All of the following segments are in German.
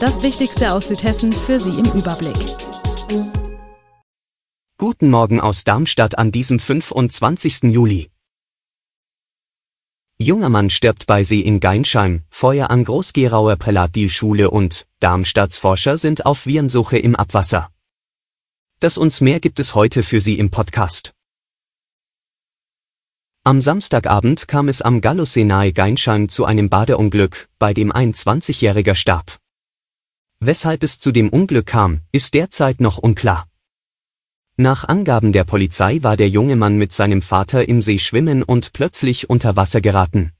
Das Wichtigste aus Südhessen für Sie im Überblick. Guten Morgen aus Darmstadt an diesem 25. Juli. Junger Mann stirbt bei See in Geinsheim, Feuer an Großgerauer Prälatilschule und Darmstadts Forscher sind auf Virensuche im Abwasser. Das uns mehr gibt es heute für Sie im Podcast. Am Samstagabend kam es am Gallussee nahe Geinsheim zu einem Badeunglück, bei dem ein 20-Jähriger starb. Weshalb es zu dem Unglück kam, ist derzeit noch unklar. Nach Angaben der Polizei war der junge Mann mit seinem Vater im See schwimmen und plötzlich unter Wasser geraten.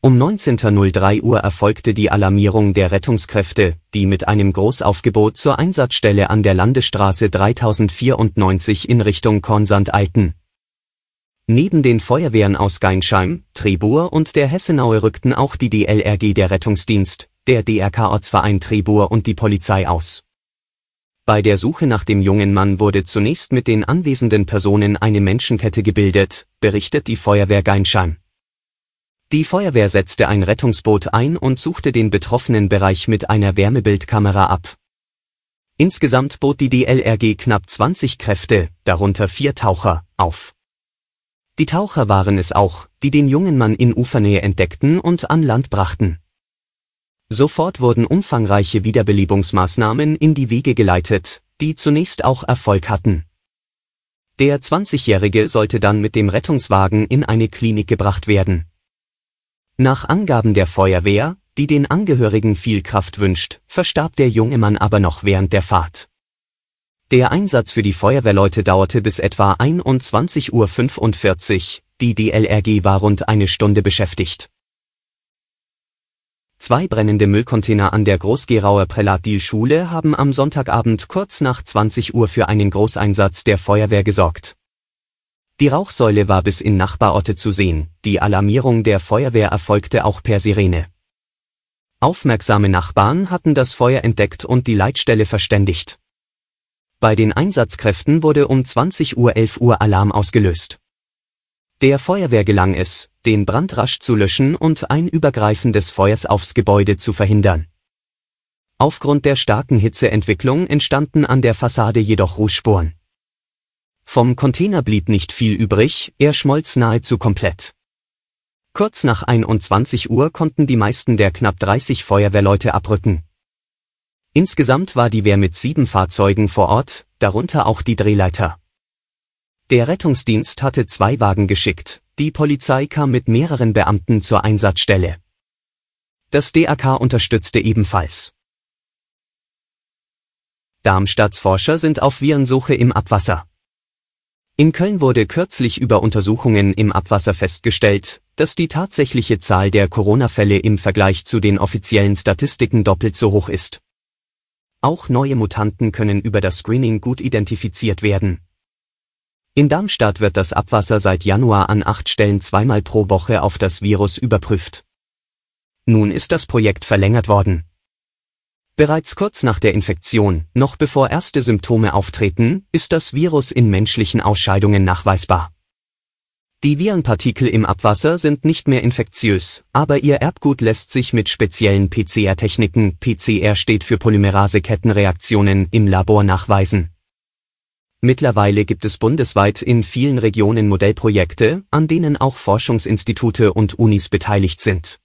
Um 19.03 Uhr erfolgte die Alarmierung der Rettungskräfte, die mit einem Großaufgebot zur Einsatzstelle an der Landesstraße 3094 in Richtung Kornsand eilten. Neben den Feuerwehren aus Geinsheim, Trebur und der Hessenaue rückten auch die DLRG der Rettungsdienst, der DRK-Ortsverein Trebur und die Polizei aus. Bei der Suche nach dem jungen Mann wurde zunächst mit den anwesenden Personen eine Menschenkette gebildet, berichtet die Feuerwehr Geinsheim. Die Feuerwehr setzte ein Rettungsboot ein und suchte den betroffenen Bereich mit einer Wärmebildkamera ab. Insgesamt bot die DLRG knapp 20 Kräfte, darunter vier Taucher, auf. Die Taucher waren es auch, die den jungen Mann in Ufernähe entdeckten und an Land brachten. Sofort wurden umfangreiche Wiederbelebungsmaßnahmen in die Wege geleitet, die zunächst auch Erfolg hatten. Der 20-Jährige sollte dann mit dem Rettungswagen in eine Klinik gebracht werden. Nach Angaben der Feuerwehr, die den Angehörigen viel Kraft wünscht, verstarb der junge Mann aber noch während der Fahrt. Der Einsatz für die Feuerwehrleute dauerte bis etwa 21.45 Uhr, die DLRG war rund eine Stunde beschäftigt. Zwei brennende Müllcontainer an der Großgerauer Prälatil-Schule haben am Sonntagabend kurz nach 20 Uhr für einen Großeinsatz der Feuerwehr gesorgt. Die Rauchsäule war bis in Nachbarorte zu sehen, die Alarmierung der Feuerwehr erfolgte auch per Sirene. Aufmerksame Nachbarn hatten das Feuer entdeckt und die Leitstelle verständigt. Bei den Einsatzkräften wurde um 20 Uhr 11 Uhr Alarm ausgelöst. Der Feuerwehr gelang es, den Brand rasch zu löschen und ein Übergreifen des Feuers aufs Gebäude zu verhindern. Aufgrund der starken Hitzeentwicklung entstanden an der Fassade jedoch Rußspuren. Vom Container blieb nicht viel übrig, er schmolz nahezu komplett. Kurz nach 21 Uhr konnten die meisten der knapp 30 Feuerwehrleute abrücken. Insgesamt war die Wehr mit sieben Fahrzeugen vor Ort, darunter auch die Drehleiter. Der Rettungsdienst hatte zwei Wagen geschickt, die Polizei kam mit mehreren Beamten zur Einsatzstelle. Das DAK unterstützte ebenfalls. Darmstadts Forscher sind auf Virensuche im Abwasser. In Köln wurde kürzlich über Untersuchungen im Abwasser festgestellt, dass die tatsächliche Zahl der Corona-Fälle im Vergleich zu den offiziellen Statistiken doppelt so hoch ist. Auch neue Mutanten können über das Screening gut identifiziert werden. In Darmstadt wird das Abwasser seit Januar an acht Stellen zweimal pro Woche auf das Virus überprüft. Nun ist das Projekt verlängert worden. Bereits kurz nach der Infektion, noch bevor erste Symptome auftreten, ist das Virus in menschlichen Ausscheidungen nachweisbar. Die Virenpartikel im Abwasser sind nicht mehr infektiös, aber ihr Erbgut lässt sich mit speziellen PCR-Techniken, PCR steht für Polymerase-Kettenreaktionen, im Labor nachweisen. Mittlerweile gibt es bundesweit in vielen Regionen Modellprojekte, an denen auch Forschungsinstitute und Unis beteiligt sind.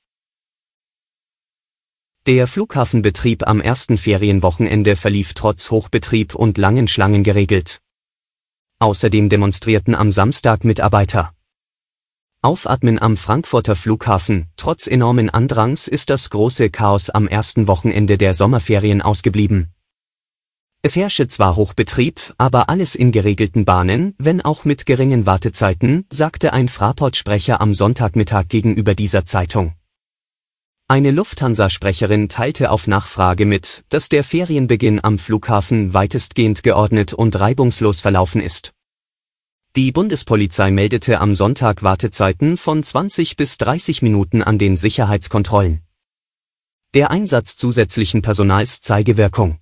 Der Flughafenbetrieb am ersten Ferienwochenende verlief trotz Hochbetrieb und langen Schlangen geregelt. Außerdem demonstrierten am Samstag Mitarbeiter. Aufatmen am Frankfurter Flughafen, trotz enormen Andrangs ist das große Chaos am ersten Wochenende der Sommerferien ausgeblieben. Es herrsche zwar Hochbetrieb, aber alles in geregelten Bahnen, wenn auch mit geringen Wartezeiten, sagte ein Fraport-Sprecher am Sonntagmittag gegenüber dieser Zeitung. Eine Lufthansa-Sprecherin teilte auf Nachfrage mit, dass der Ferienbeginn am Flughafen weitestgehend geordnet und reibungslos verlaufen ist. Die Bundespolizei meldete am Sonntag Wartezeiten von 20 bis 30 Minuten an den Sicherheitskontrollen. Der Einsatz zusätzlichen Personals zeige Wirkung.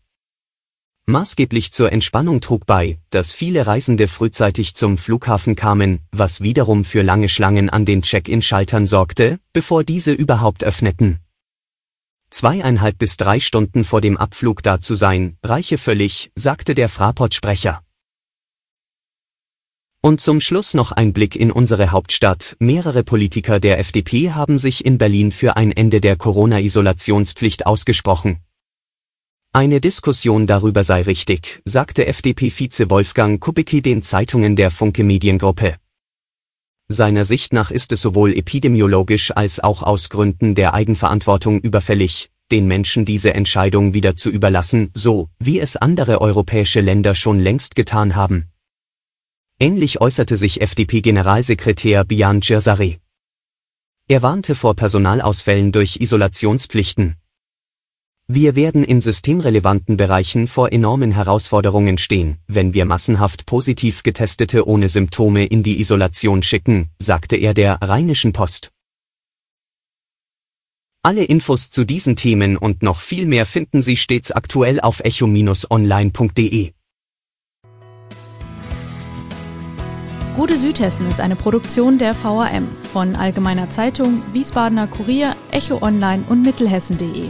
Maßgeblich zur Entspannung trug bei, dass viele Reisende frühzeitig zum Flughafen kamen, was wiederum für lange Schlangen an den Check-in-Schaltern sorgte, bevor diese überhaupt öffneten. Zweieinhalb bis drei Stunden vor dem Abflug da zu sein, reiche völlig, sagte der Fraport-Sprecher. Und zum Schluss noch ein Blick in unsere Hauptstadt. Mehrere Politiker der FDP haben sich in Berlin für ein Ende der Corona-Isolationspflicht ausgesprochen. Eine Diskussion darüber sei richtig, sagte FDP-Vize Wolfgang Kubicki den Zeitungen der Funke Mediengruppe. Seiner Sicht nach ist es sowohl epidemiologisch als auch aus Gründen der Eigenverantwortung überfällig, den Menschen diese Entscheidung wieder zu überlassen, so wie es andere europäische Länder schon längst getan haben. Ähnlich äußerte sich FDP-Generalsekretär Bian Cirzari. Er warnte vor Personalausfällen durch Isolationspflichten. Wir werden in systemrelevanten Bereichen vor enormen Herausforderungen stehen, wenn wir massenhaft positiv Getestete ohne Symptome in die Isolation schicken, sagte er der Rheinischen Post. Alle Infos zu diesen Themen und noch viel mehr finden Sie stets aktuell auf echo-online.de. Gute Südhessen ist eine Produktion der VRM von Allgemeiner Zeitung, Wiesbadener Kurier, Echo Online und Mittelhessen.de.